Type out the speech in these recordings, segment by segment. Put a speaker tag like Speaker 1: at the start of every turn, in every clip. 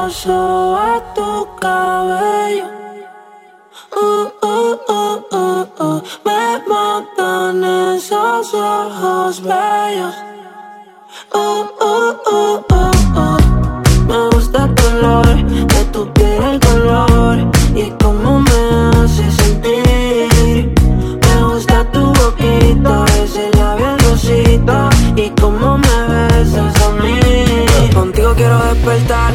Speaker 1: Viento soba tu cabello. Uh, uh, uh, uh, uh. Me matan esos ojos bellos. Uh. Me gusta el color de tu piel, el color y cómo me hace sentir. Me gusta tu boquita, ese labial rosita y cómo me besas a mí. Contigo quiero despertar,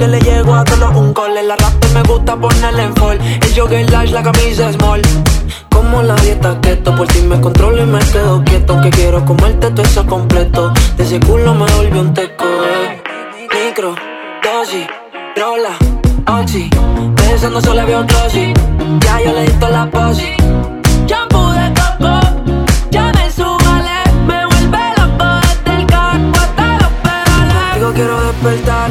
Speaker 1: que le llego a todos un cole. La rap me gusta ponerle en fall. El jogger large, la camisa small. Como la dieta keto, por ti me controlo y me quedo quieto. Que quiero comerte todo eso completo. De ese culo me volvió un teco, eh. Micro, dosis, rola, oxi. Besando solo veo glossy. Ya yo le di toda la posi. Shampoo de coco, ya me subale. Me vuelve loco desde el carro hasta los pedales. Digo quiero despertar,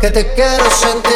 Speaker 1: Que
Speaker 2: te quiero sentir.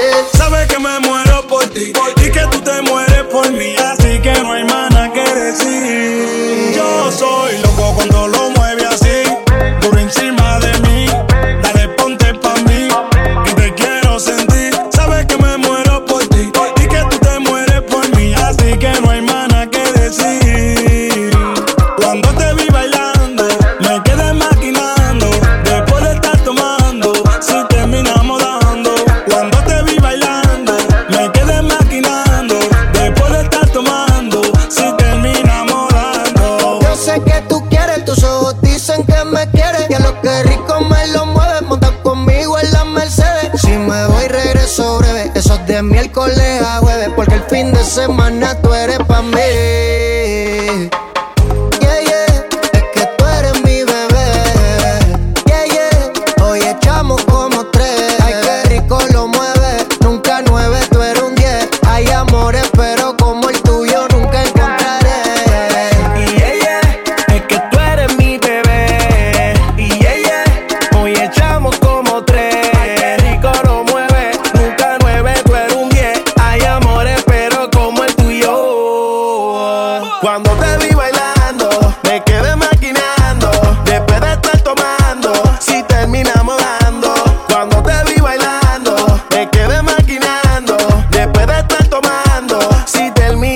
Speaker 2: Porque el fin de semana tú eres pa' mí.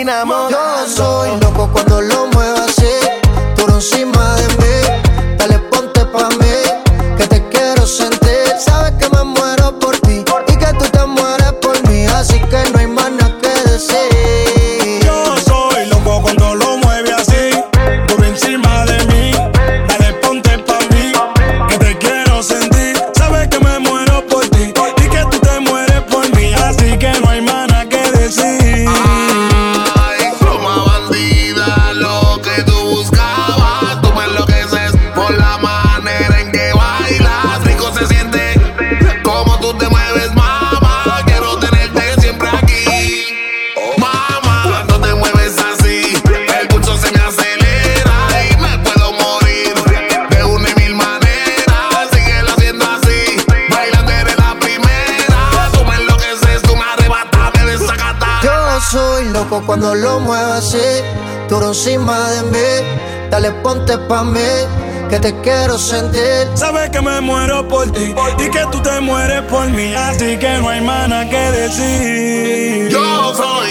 Speaker 3: Yo soy
Speaker 2: loco cuando lo muevas así, duro encima de mí. Dale, ponte pa' mí, que te quiero sentir.
Speaker 3: Sabes que me muero por ti y que tú te mueres por mí, así que no hay mana que decir.
Speaker 4: Yo soy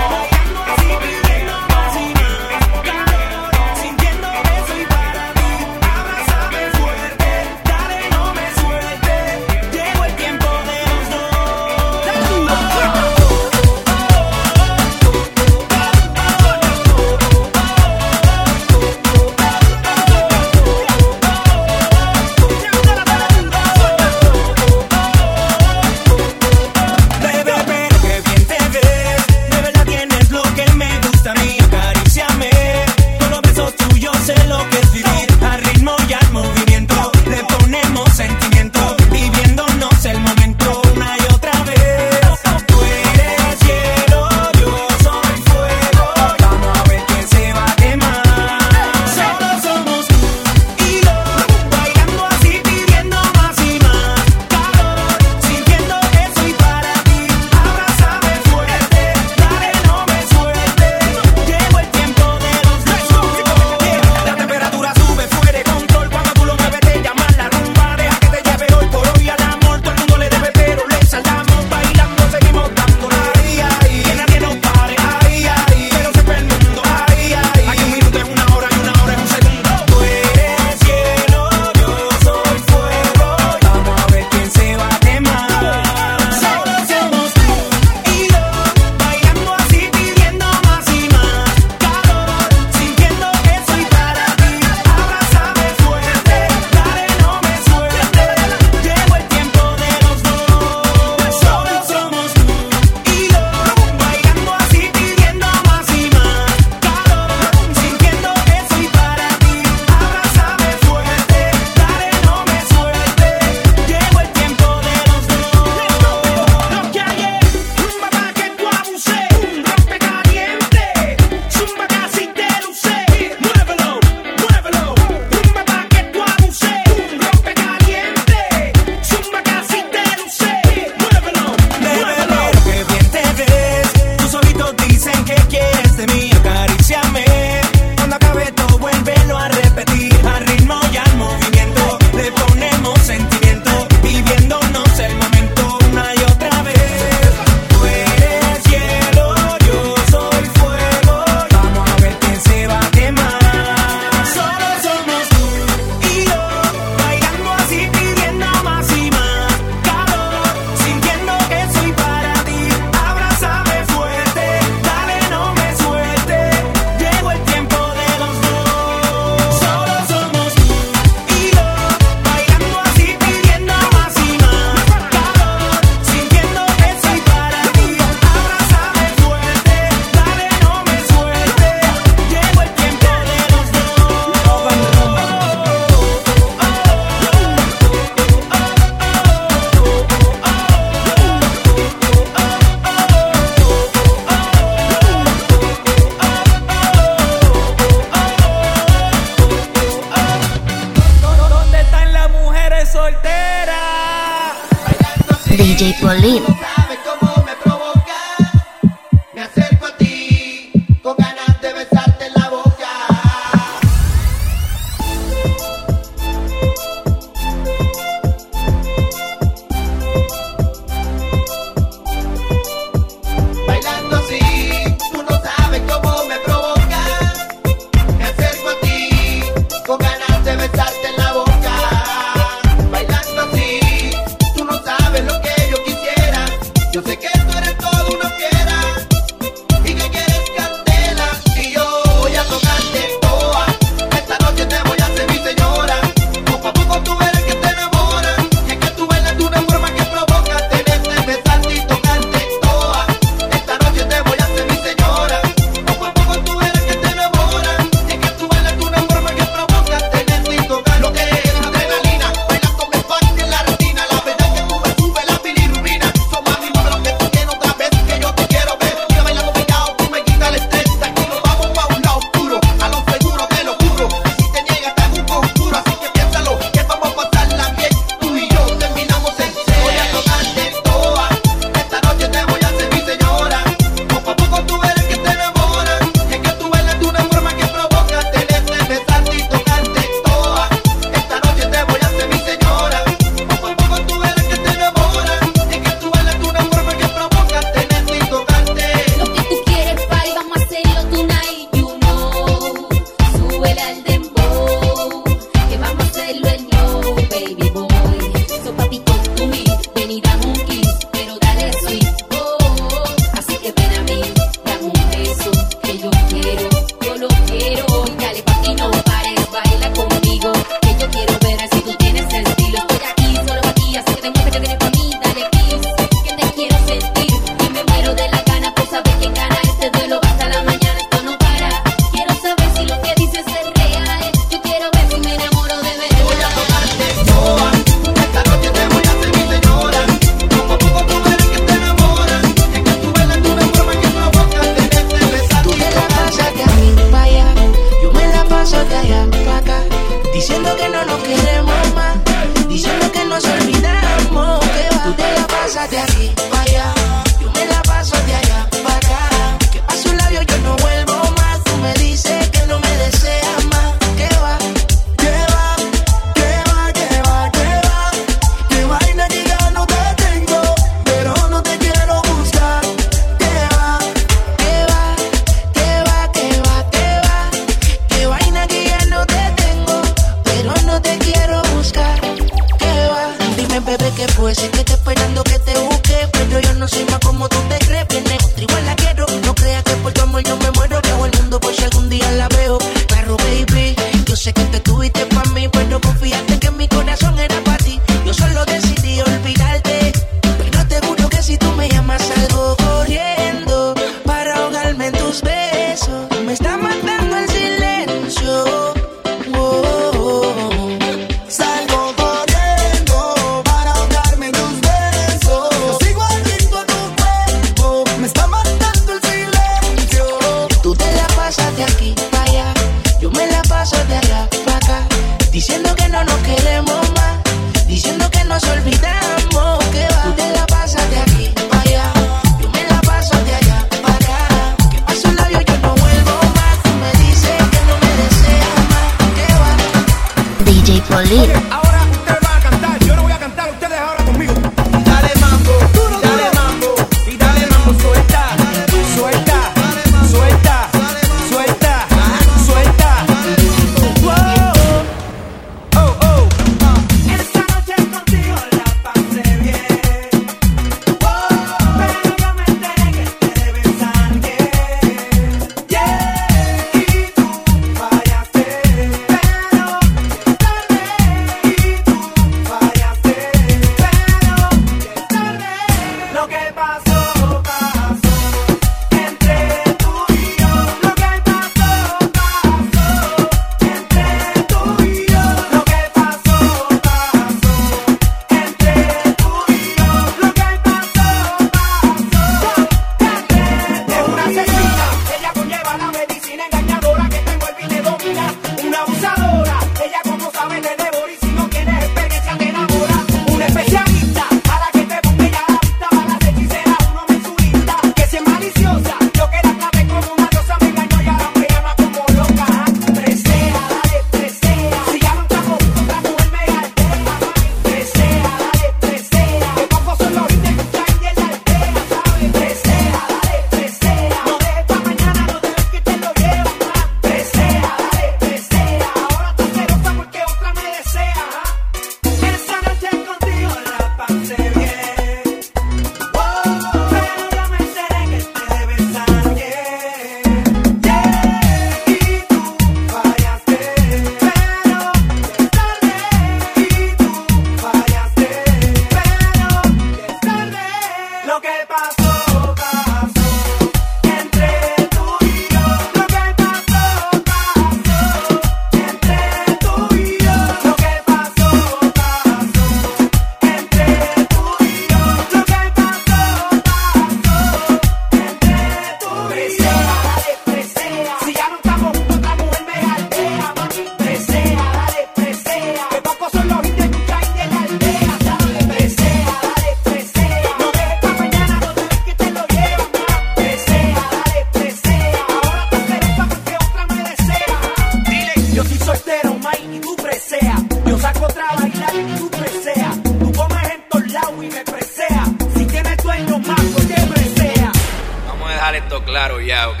Speaker 5: dejar esto claro ya, ¿ok?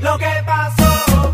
Speaker 1: Lo que pasó.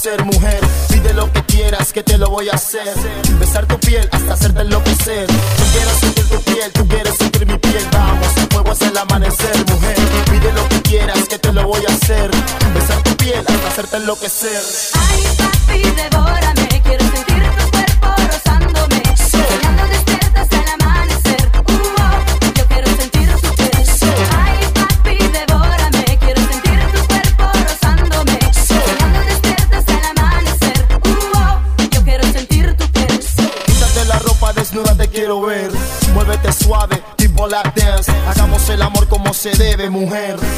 Speaker 6: ser mujer. Pide lo que quieras que te lo voy a hacer. Besar tu piel hasta hacerte enloquecer. Tú quieres sentir tu piel, tú quieres sentir mi piel. Vamos, el fuego es el amanecer, mujer. Pide lo que quieras que te lo voy a hacer. Besar tu piel hasta hacerte enloquecer. Debe, mujer.